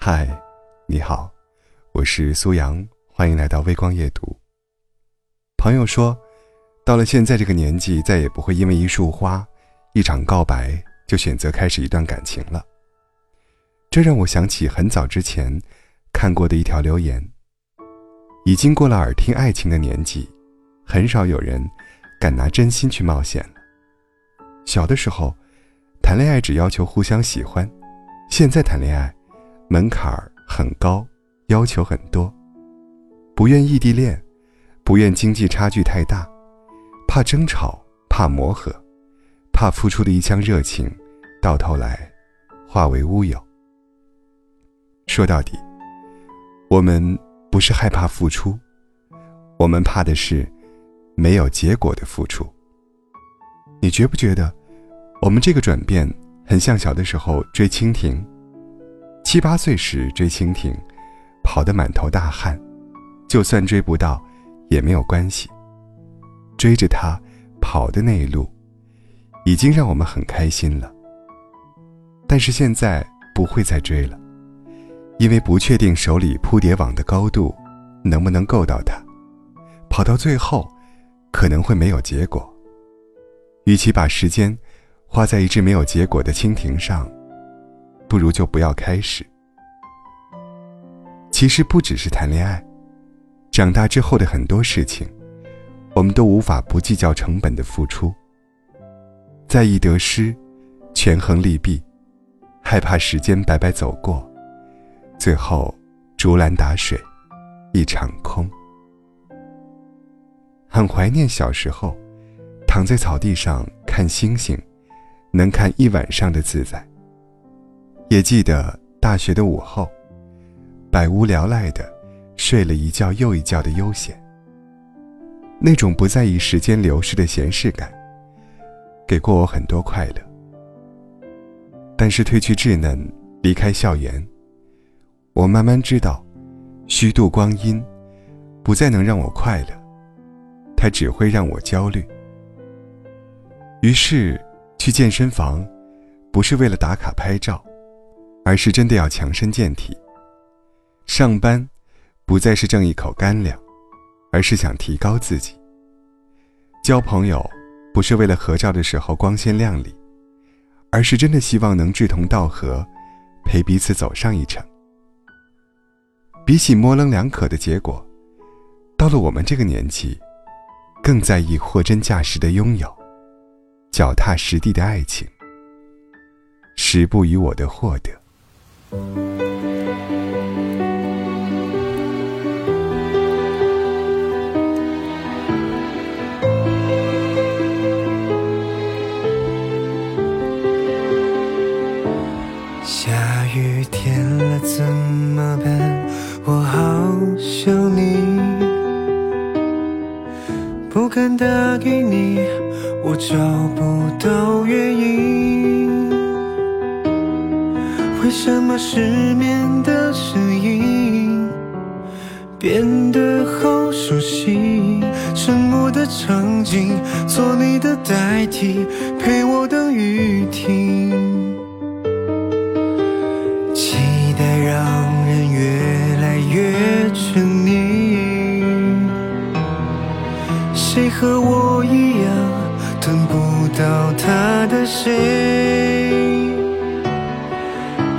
嗨，你好，我是苏阳，欢迎来到微光夜读。朋友说，到了现在这个年纪，再也不会因为一束花、一场告白就选择开始一段感情了。这让我想起很早之前看过的一条留言：已经过了耳听爱情的年纪，很少有人敢拿真心去冒险了。小的时候，谈恋爱只要求互相喜欢；现在谈恋爱，门槛很高，要求很多，不愿异地恋。不愿经济差距太大，怕争吵，怕磨合，怕付出的一腔热情，到头来化为乌有。说到底，我们不是害怕付出，我们怕的是没有结果的付出。你觉不觉得，我们这个转变很像小的时候追蜻蜓？七八岁时追蜻蜓，跑得满头大汗，就算追不到。也没有关系。追着他跑的那一路，已经让我们很开心了。但是现在不会再追了，因为不确定手里扑蝶网的高度能不能够到它。跑到最后，可能会没有结果。与其把时间花在一只没有结果的蜻蜓上，不如就不要开始。其实不只是谈恋爱。长大之后的很多事情，我们都无法不计较成本的付出，在意得失，权衡利弊，害怕时间白白走过，最后竹篮打水一场空。很怀念小时候，躺在草地上看星星，能看一晚上的自在。也记得大学的午后，百无聊赖的。睡了一觉又一觉的悠闲，那种不在意时间流逝的闲适感，给过我很多快乐。但是褪去稚嫩，离开校园，我慢慢知道，虚度光阴，不再能让我快乐，它只会让我焦虑。于是，去健身房，不是为了打卡拍照，而是真的要强身健体。上班。不再是挣一口干粮，而是想提高自己。交朋友，不是为了合照的时候光鲜亮丽，而是真的希望能志同道合，陪彼此走上一程。比起模棱两可的结果，到了我们这个年纪，更在意货真价实的拥有，脚踏实地的爱情。时不与我的获得。下雨天了怎么办？我好想你，不敢打给你，我找不到失眠的声音变得好熟悉？沉默的场景，做你的代替，陪我等雨停。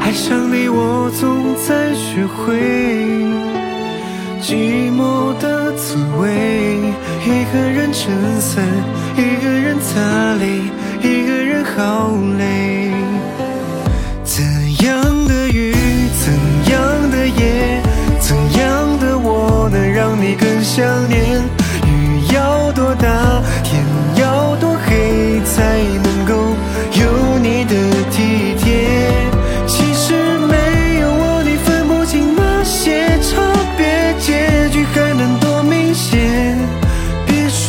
爱上你，我总在学会寂寞的滋味。一个人撑伞，一个人擦泪，一个人好累。怎样的雨，怎样的夜，怎样的我，能让你更想念？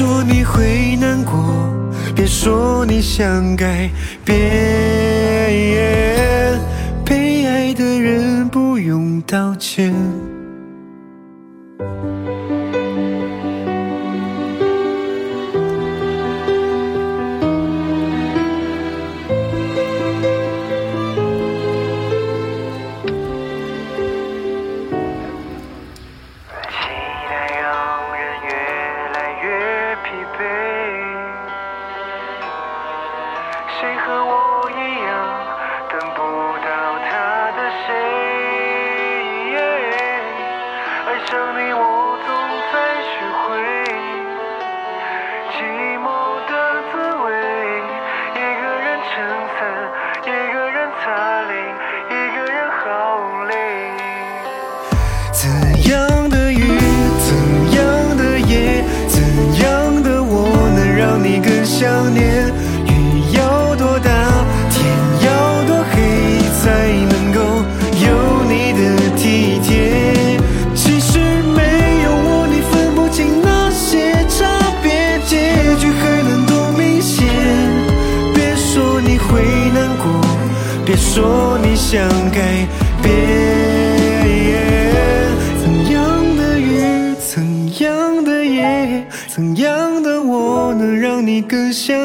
说你会难过，别说你想改变，被爱的人不用道歉。想你，我总在学会寂寞的滋味，一个人撑伞，一个人擦泪，一个人好累。怎样？别说你想改变怎样的雨怎样的夜怎样的我能让你更想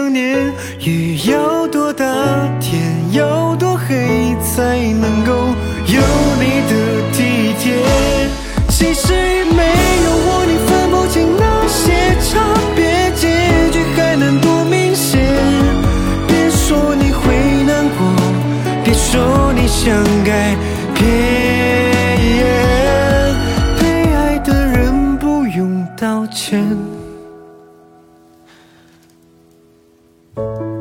Bye.